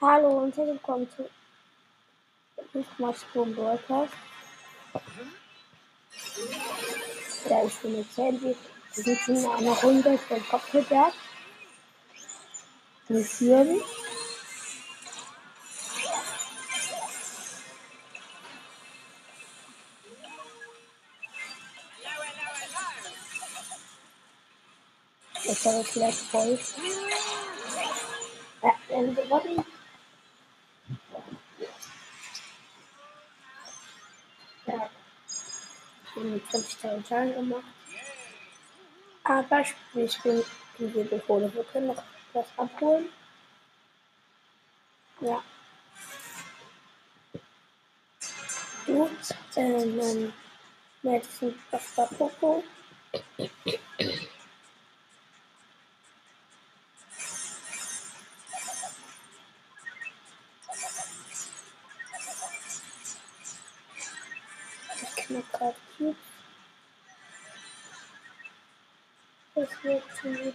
Hallo und herzlich willkommen zu Fußmaschsprung Broadcast. Ja, ich bin jetzt Sandy. Wir sitzen in einer Runde von Kopfhörer. Wir führen. Jetzt habe ich vielleicht voll. Dann gewonnen. Ja. Ich habe mit 20.000 Zahlen gemacht. Aber wir spielen die Wiederhole. Wir können noch was abholen. Ja. Gut. Ähm, Madison Pasta Popo. Das wird schon wieder.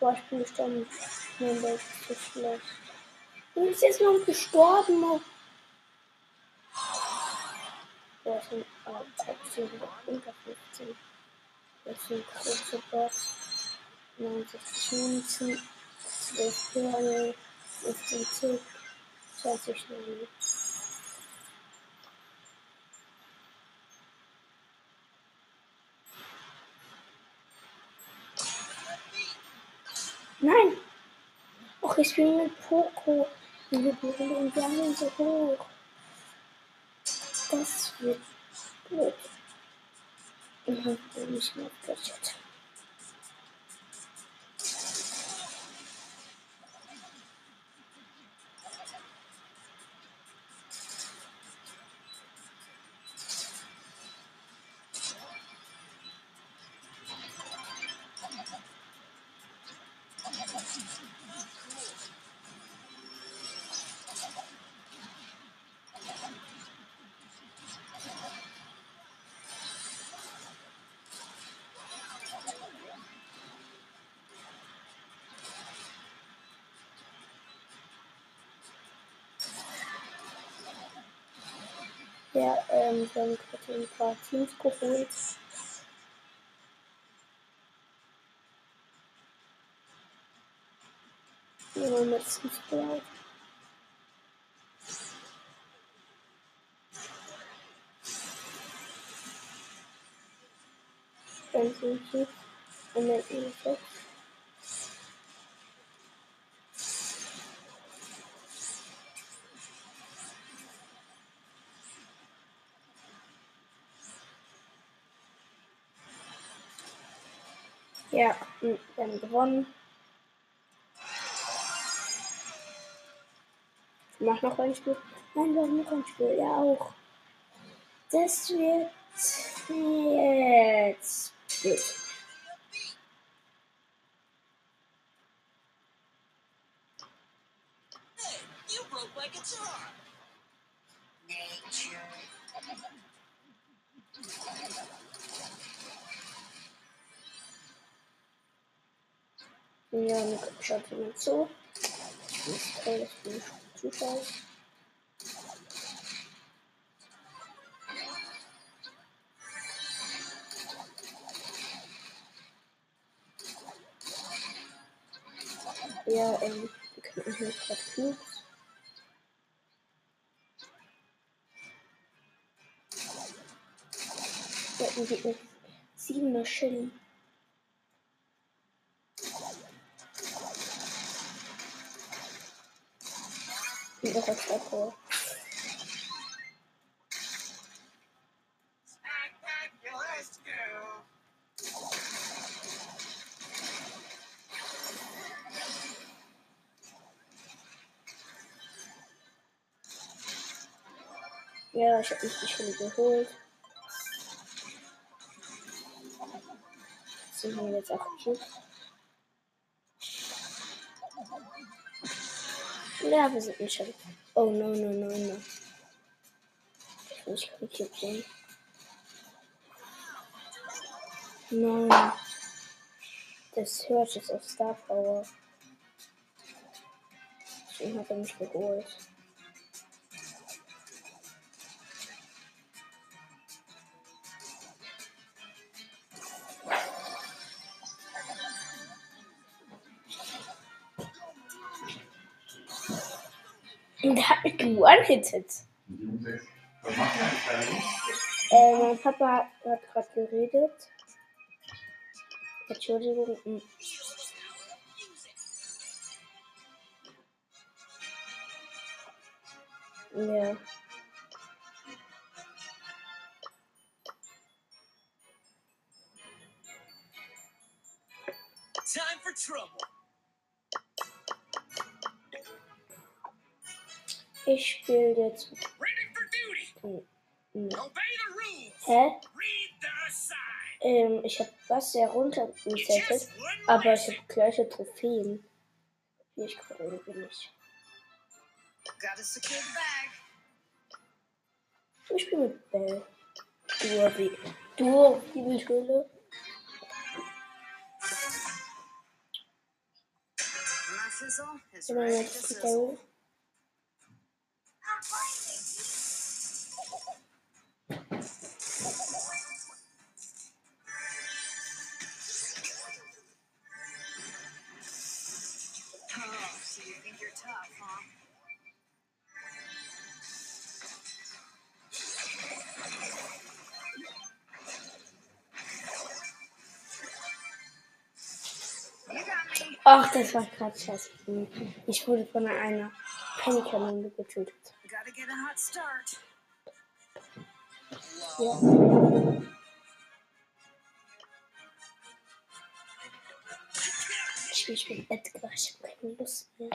Boah, ich bin gestorben. Mein Welt ist so schlecht. Du bist jetzt noch gestorben. Mann. Boah, ich bin äh, Top 10 unter 15. Das sind große Bots. 90 Münzen, 12 Perlen, 15 Tick, 20 Nani. Nein! Ich bin mit Poco Bühne und wir haben ihn so hoch. Das wird blöd. Ich habe nicht mehr. Ja, ähm, wir haben gerade ein paar Teams geholt. Ja, mit Fußball. Dann sind sie in der Info. Ja, wir haben gewonnen. Mach noch ein Spiel. Nein, wir haben noch ein Spiel. Ja, auch. Das wird jetzt. Gut. You broke my guitar. Ja, schaut jemand zu. Das ist toll, dass du nicht zuschaust. Ja, ähm, wir können hier gerade Cubes. Wir hatten die sieben Maschinen. Treffer. Spectacular Ja, ich habe mich die Schule geholt. Sind wir jetzt auch Cube. Ja, wir sind nicht schon. Oh no, no, no, no. Ich kein Cube sehen. Nein. Das hört jetzt auf Star Power. Deswegen hat er mich geholt. Geone-hittet. Was macht ihr eigentlich? Äh, mein Papa hat gerade geredet. Entschuldigung. hm. Ja. Time for trouble. Ich spiele jetzt. Duty. hm. Hä? Ähm, ich habe was sehr one aber ich habe gleiche Trophäen. Ich gerade irgendwie nicht. Ich spiele mit Bell. Duo wie. Duo wie. My fizzle is Immer Ach, das war gerade scheiße. Ich wurde von einer Pennykanone getötet. Ja. Ich bin Edgar, ich habe keine Lust mehr.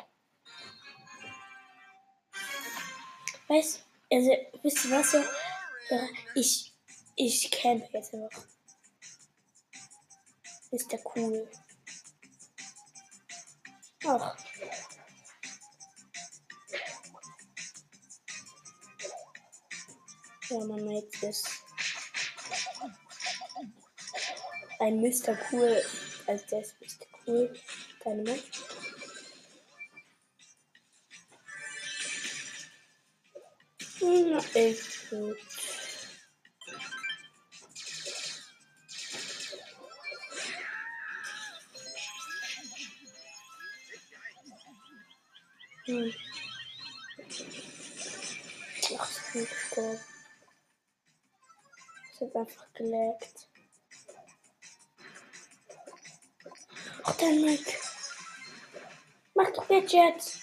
Weißt also, wisst ihr was? Ja? Ja, Ich, ich campe jetzt einfach. Ist der cool. Ach. Ja, man merkt es. Ein Mr. Cool. Also der ist Mr. Cool. Deine Mann. Na, ist gut. Hm. Ach, ich bin gestorben. Hab einfach gelaggt. Ach, der Nick. Mach doch jetzt jetzt.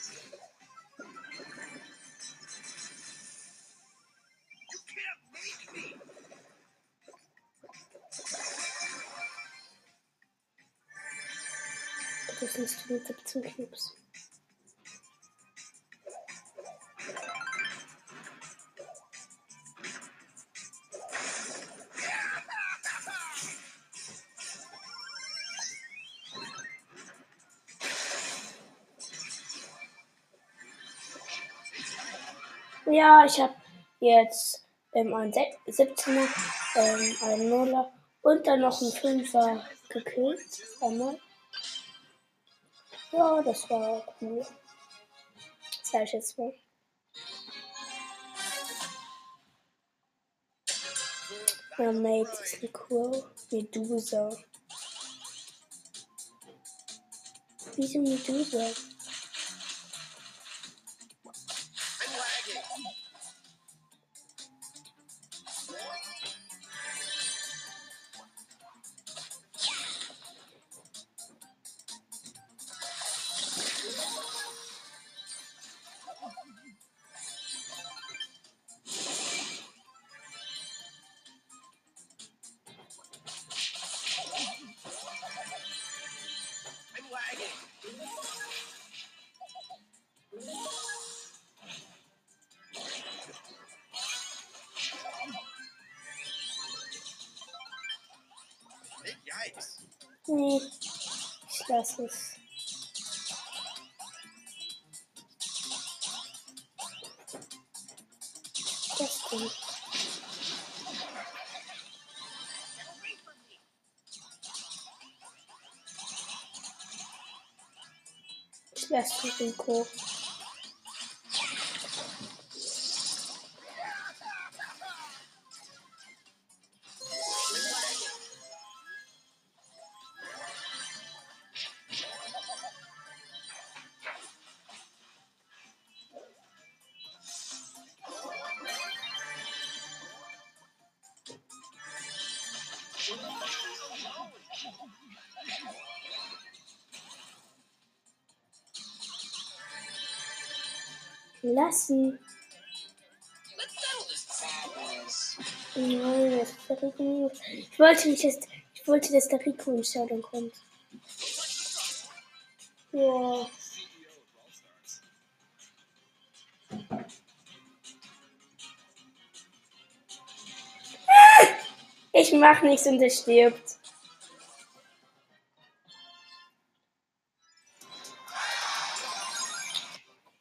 Das sind du mit 17 Cubes. Ja, ich habe jetzt ähm, einen Se- 17er, ähm, einen Nuller und dann noch einen 5er gekillt. Einmal. Ja, das war cool. Sag ich jetzt mal. Mein Mate ist eine cool. Medusa. Wieso Medusa? Nee, ich lasse es. Das denn? Ich lasse Rico. Lassen. Nein, das ist. Ich wollte nicht, dass, ich wollte, dass der Rico im Showdown kommt. Ja. Ich mach nichts und er stirbt.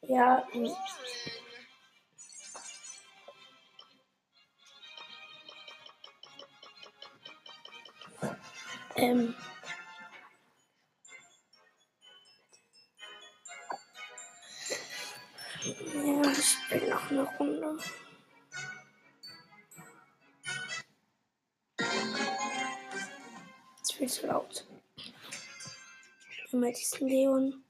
Ja, mm. ähm. Ja, ich spiele noch eine Runde. Viel zu laut. Immer diesen Leon.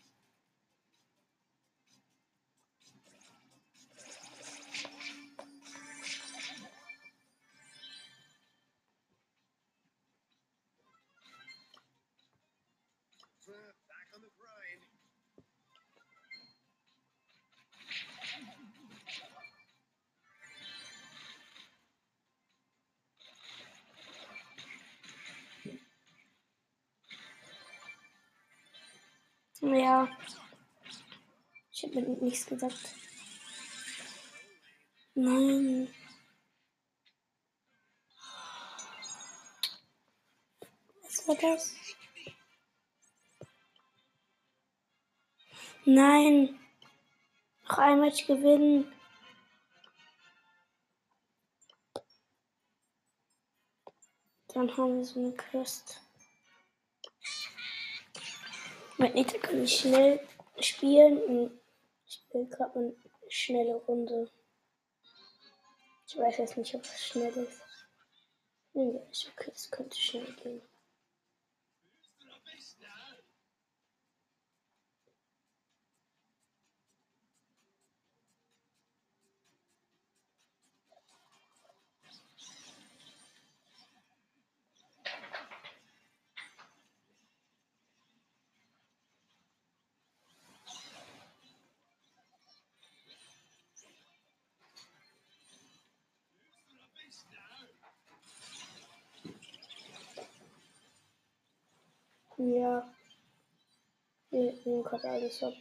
Ja. Ich habe mir nichts gesagt. Nein. Was war das? Nein. Noch ein Match gewinnen. Dann haben wir so eine Quest. Nita kann ich schnell spielen und ich spiele gerade eine schnelle Runde. Ich weiß jetzt nicht, ob es schnell ist. Nee, ja, ist okay, es könnte schnell gehen. Ja. Wir nehmen gerade alles ab.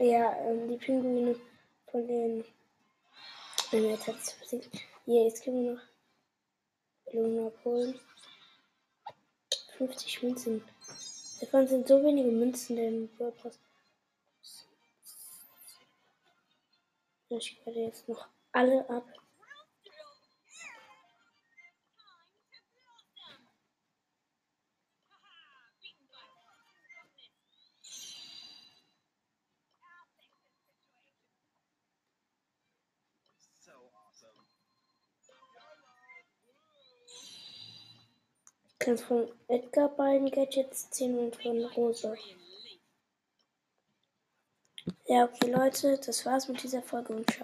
Ja, ähm, die Pinguine von den. Nein, jetzt hat es. Hier, jetzt können wir noch Belohnung abholen. 50 Münzen. Davon sind so wenige Münzen World Pass. Ich werde jetzt noch alle ab. Kannst von Edgar beiden Gadgets ziehen und von Rosa. Ja, okay, Leute, das war's mit dieser Folge und ciao.